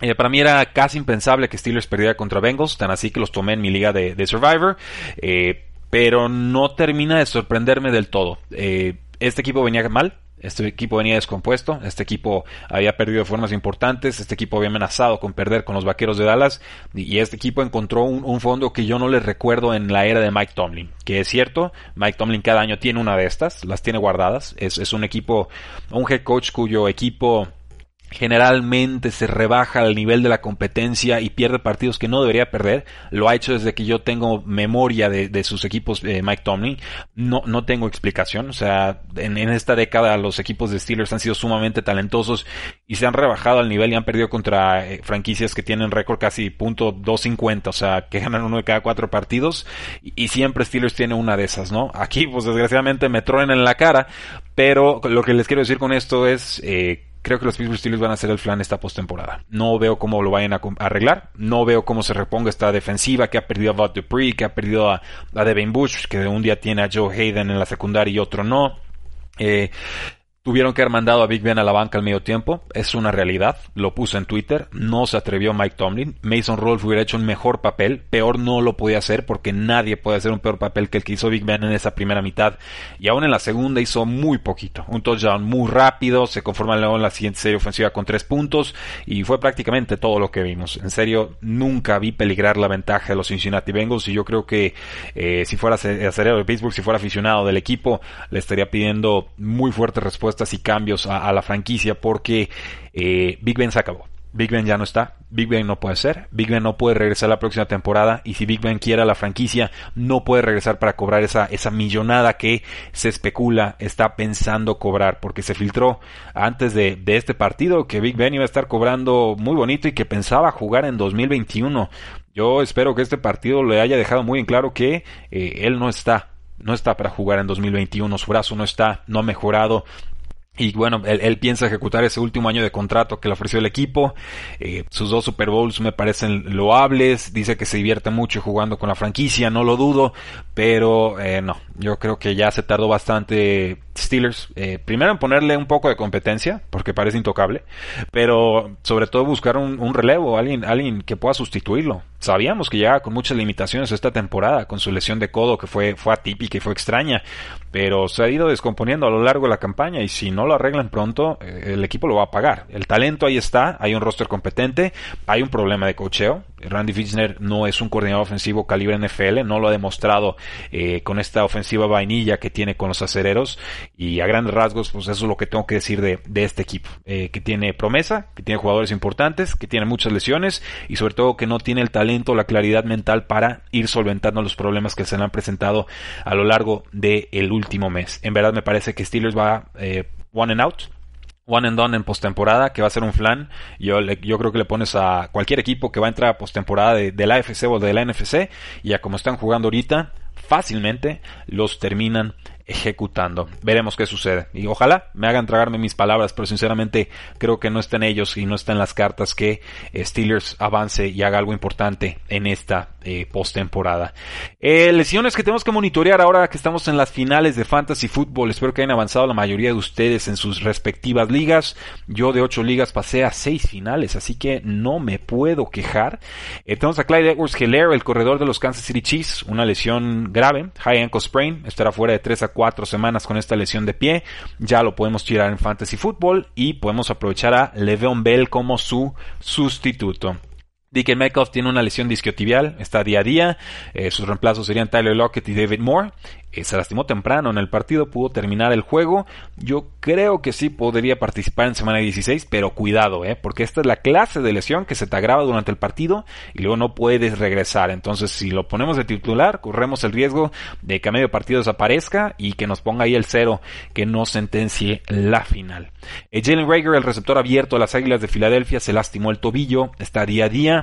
Speaker 1: Eh, para mí era casi impensable que Steelers perdiera contra Bengals, tan así que los tomé en mi liga de, Survivor, eh, pero no termina de sorprenderme del todo. Eh, este equipo venía mal, este equipo venía descompuesto, este equipo había perdido formas importantes, este equipo había amenazado con perder con los Vaqueros de Dallas y este equipo encontró un, fondo que yo no les recuerdo en la era de Mike Tomlin, que es cierto, Mike Tomlin cada año tiene una de estas, las tiene guardadas, es, es un equipo, un head coach cuyo equipo generalmente se rebaja al nivel de la competencia y pierde partidos que no debería perder. Lo ha hecho desde que yo tengo memoria de, sus equipos eh, Mike Tomlin. No, no tengo explicación. O sea, en, esta década los equipos de Steelers han sido sumamente talentosos y se han rebajado al nivel y han perdido contra eh, franquicias que tienen récord casi punto 250. O sea, que ganan uno de cada cuatro partidos y, siempre Steelers tiene una de esas, ¿no? Aquí, pues desgraciadamente me troen en la cara. Pero lo que les quiero decir con esto es eh, creo que los Pittsburgh Steelers van a ser el flan esta postemporada. No veo cómo lo vayan a arreglar. No veo cómo se reponga esta defensiva que ha perdido a Bud Dupree, que ha perdido a, Devin Bush, que un día tiene a Joe Hayden en la secundaria y otro no. Eh, Tuvieron que haber mandado a Big Ben a la banca al medio tiempo. Es una realidad. Lo puso en Twitter. No se atrevió Mike Tomlin. Mason Rolfe hubiera hecho un mejor papel. Peor no lo podía hacer porque nadie puede hacer un peor papel que el que hizo Big Ben en esa primera mitad. Y aún en la segunda hizo muy poquito. Un touchdown muy rápido. Se conforma luego en la siguiente serie ofensiva con tres puntos. Y fue prácticamente todo lo que vimos. En serio, nunca vi peligrar la ventaja de los Cincinnati Bengals. Y yo creo que eh, si fuera acerero de Pittsburgh, si fuera aficionado del equipo, le estaría pidiendo muy fuertes y cambios a, la franquicia porque eh, Big Ben se acabó. Big Ben ya no está, Big Ben no puede ser, Big Ben no puede regresar la próxima temporada y si Big Ben quiere a la franquicia no puede regresar para cobrar esa, esa millonada que se especula está pensando cobrar porque se filtró antes de, este partido que Big Ben iba a estar cobrando muy bonito y que pensaba jugar en 2021. Yo espero que este partido le haya dejado muy en claro que eh, él no está no está para jugar en 2021, su brazo no está, no ha mejorado, y bueno, él, piensa ejecutar ese último año de contrato que le ofreció el equipo. Eh, sus dos Super Bowls me parecen loables. Dice que se divierte mucho jugando con la franquicia, no lo dudo. Pero eh, no, yo creo que ya se tardó bastante Steelers. Eh, primero en ponerle un poco de competencia, porque parece intocable. Pero sobre todo buscar un, relevo, alguien, alguien que pueda sustituirlo. Sabíamos que llegaba con muchas limitaciones esta temporada, con su lesión de codo que fue, fue atípica y fue extraña. Pero se ha ido descomponiendo a lo largo de la campaña y si no lo arreglan pronto, eh, el equipo lo va a pagar. El talento ahí está, hay un roster competente, hay un problema de cocheo. Randy Fitzner no es un coordinador ofensivo calibre NFL, no lo ha demostrado eh, con esta ofensiva vainilla que tiene con los acereros. Y a grandes rasgos, pues eso es lo que tengo que decir de, este equipo. Eh, que tiene promesa, que tiene jugadores importantes, que tiene muchas lesiones y sobre todo que no tiene el talento, la claridad mental para ir solventando los problemas que se le han presentado a lo largo del último mes. En verdad me parece que Steelers va eh, one and out one and done en postemporada, que va a ser un flan. Yo, yo creo que le pones a cualquier equipo que va a entrar a postemporada de, de la AFC o de la NFC, y a como están jugando ahorita, fácilmente los terminan ejecutando. Veremos qué sucede. Y ojalá me hagan tragarme mis palabras, pero sinceramente creo que no está en ellos y no está en las cartas que Steelers avance y haga algo importante en esta eh, postemporada. Eh, lesiones que tenemos que monitorear ahora que estamos en las finales de Fantasy Football. Espero que hayan avanzado la mayoría de ustedes en sus respectivas ligas. Yo de ocho ligas pasé a seis finales, así que no me puedo quejar. tenemos a Clyde Edwards Hilaire, el corredor de los Kansas City Chiefs, una lesión grave, high ankle sprain, estará fuera de 3 a cuatro semanas con esta lesión de pie. Ya lo podemos tirar en Fantasy Football y podemos aprovechar a Le'Veon Bell como su sustituto. Dick Metcalf tiene una lesión disquiotibial, está día a día. Eh, sus reemplazos serían Tyler Lockett y David Moore. Eh, se lastimó temprano en el partido, pudo terminar el juego. Yo creo que sí podría participar en semana 16, pero cuidado, ¿eh? porque esta es la clase de lesión que se te agrava durante el partido y luego no puedes regresar. Entonces, si lo ponemos de titular, corremos el riesgo de que a medio partido desaparezca y que nos ponga ahí el cero, que no sentencie la final. Eh, Jalen Rager, el receptor abierto de las Águilas de Filadelfia, se lastimó el tobillo, está día a día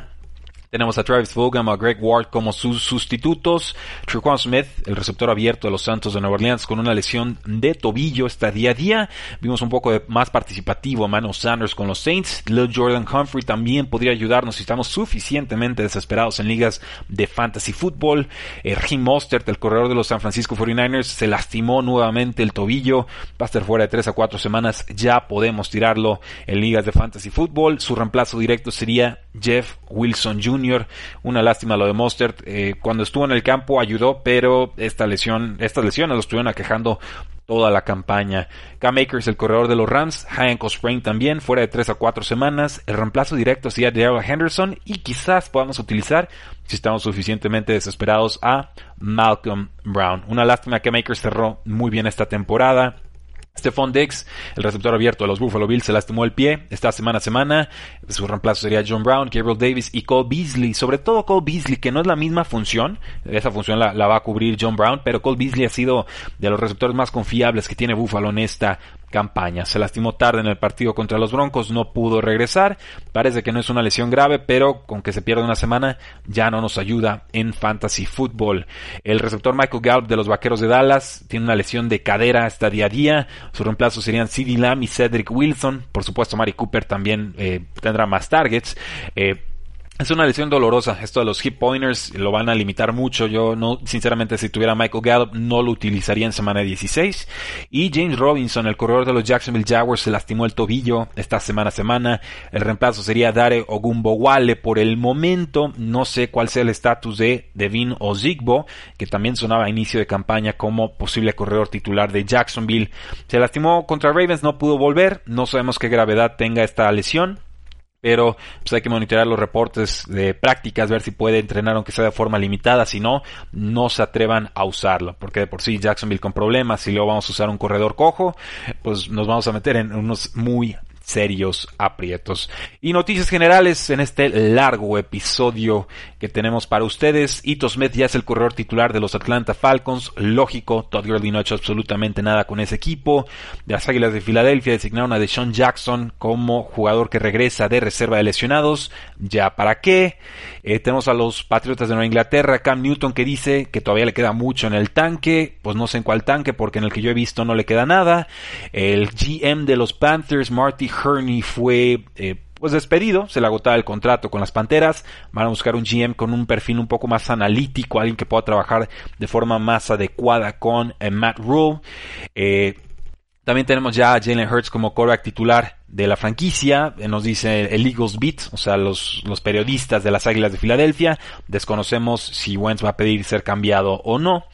Speaker 1: Tenemos a Travis Fulgham, a Greg Ward como sus sustitutos. Trequan Smith, el receptor abierto de los Santos de Nueva Orleans, con una lesión de tobillo está día a día. Vimos un poco de más participativo a Mano Sanders con los Saints. Lil Jordan Humphrey también podría ayudarnos si estamos suficientemente desesperados en ligas de fantasy football. Eh, Mostert, el corredor de los San Francisco 49ers, se lastimó nuevamente el tobillo. Va a estar fuera de 3 a 4 semanas. Ya podemos tirarlo en ligas de fantasy football. Su reemplazo directo sería Jeff Wilson Jr. Una lástima lo de Mostert. Eh, cuando estuvo en el campo ayudó, pero esta lesión, estas lesiones lo estuvieron aquejando toda la campaña. Cam Akers, el corredor de los Rams, high ankle sprain también, fuera de 3 a 4 semanas. El reemplazo directo sería Daryl Henderson y quizás podamos utilizar, si estamos suficientemente desesperados, a Malcolm Brown. Una lástima que Makers cerró muy bien esta temporada. Stephon Diggs, el receptor abierto de los Buffalo Bills, se lastimó el pie esta semana a semana. Su reemplazo sería John Brown, Gabriel Davis y Cole Beasley. Sobre todo Cole Beasley, que no es la misma función. Esa función la, la va a cubrir John Brown, pero Cole Beasley ha sido de los receptores más confiables que tiene Buffalo en esta campaña. Se lastimó tarde en el partido contra los Broncos, no pudo regresar. Parece que no es una lesión grave, pero con que se pierda una semana ya no nos ayuda en fantasy football. El receptor Michael Gallup de los Vaqueros de Dallas tiene una lesión de cadera hasta día a día. Su reemplazo serían CeeDee Lamb y Cedric Wilson. Por supuesto, Mari Cooper también eh, tendrá más targets. Eh, es una lesión dolorosa. Esto de los hip pointers lo van a limitar mucho. Yo no, sinceramente, si tuviera Michael Gallup, no lo utilizaría en semana 16. Y James Robinson, el corredor de los Jacksonville Jaguars, se lastimó el tobillo esta semana a semana. El reemplazo sería Dare Ogumbowale. Por el momento, no sé cuál sea el estatus de Devin Ozigbo, que también sonaba a inicio de campaña como posible corredor titular de Jacksonville. Se lastimó contra Ravens, no pudo volver. No sabemos qué gravedad tenga esta lesión pero pues hay que monitorear los reportes de prácticas, ver si puede entrenar aunque sea de forma limitada, si no, no se atrevan a usarlo, porque de por sí Jacksonville con problemas, si luego vamos a usar un corredor cojo, pues nos vamos a meter en unos muy serios aprietos. Y noticias generales en este largo episodio que tenemos para ustedes. Ito Smith ya es el corredor titular de los Atlanta Falcons. Lógico, Todd Gurley no ha hecho absolutamente nada con ese equipo. De las Águilas de Filadelfia designaron a Deshaun Jackson como jugador que regresa de reserva de lesionados. ¿Ya para qué? Eh, tenemos a los Patriotas de Nueva Inglaterra, Cam Newton que dice que todavía le queda mucho en el tanque. Pues no sé en cuál tanque porque en el que yo he visto no le queda nada. El GM de los Panthers, Marty Herney fue eh, pues despedido, se le agotaba el contrato con las Panteras, van a buscar un GM con un perfil un poco más analítico, alguien que pueda trabajar de forma más adecuada con eh, Matt Rule. Eh, también tenemos ya a Jalen Hurts como quarterback titular de la franquicia, nos dice el Eagles Beat, o sea, los, los periodistas de las Águilas de Filadelfia. Desconocemos si Wentz va a pedir ser cambiado o no.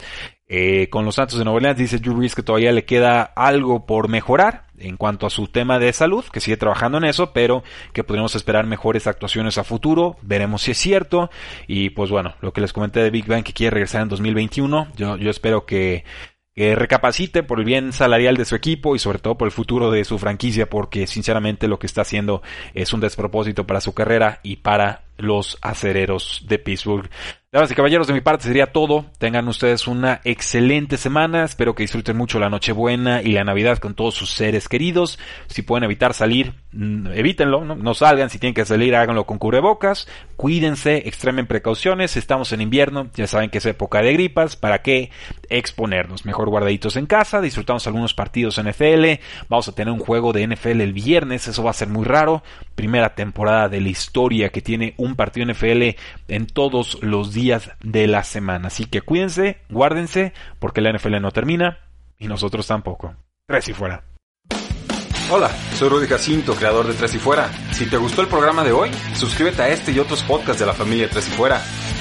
Speaker 1: Eh, con los Santos de Nueva Orleans dice Drew que todavía le queda algo por mejorar en cuanto a su tema de salud, que sigue trabajando en eso, pero que podríamos esperar mejores actuaciones a futuro. Veremos si es cierto. Y pues bueno, lo que les comenté de Big Bang que quiere regresar en 2021, yo, yo espero que que recapacite por el bien salarial de su equipo y sobre todo por el futuro de su franquicia porque sinceramente lo que está haciendo es un despropósito para su carrera y para los acereros de Pittsburgh. Damas y caballeros, de mi parte sería todo. Tengan ustedes una excelente semana. Espero que disfruten mucho la Nochebuena y la Navidad con todos sus seres queridos. Si pueden evitar salir, mm, evítenlo. No, salgan. Si tienen que salir, háganlo con cubrebocas. Cuídense, extremen precauciones. Estamos en invierno. Ya saben que es época de gripas. ¿Para qué exponernos? Mejor guardaditos en casa. Disfrutamos algunos partidos NFL. Vamos a tener un juego de NFL el viernes. Eso va a ser muy raro. Primera temporada de la historia que tiene un partido NFL en todos los días de la semana. Así que cuídense, guárdense, porque la NFL no termina y nosotros tampoco. Tres y fuera.
Speaker 3: Hola, soy Rudy Jacinto, creador de Tres y Fuera. Si te gustó el programa de hoy, suscríbete a este y otros podcasts de la familia Tres y Fuera.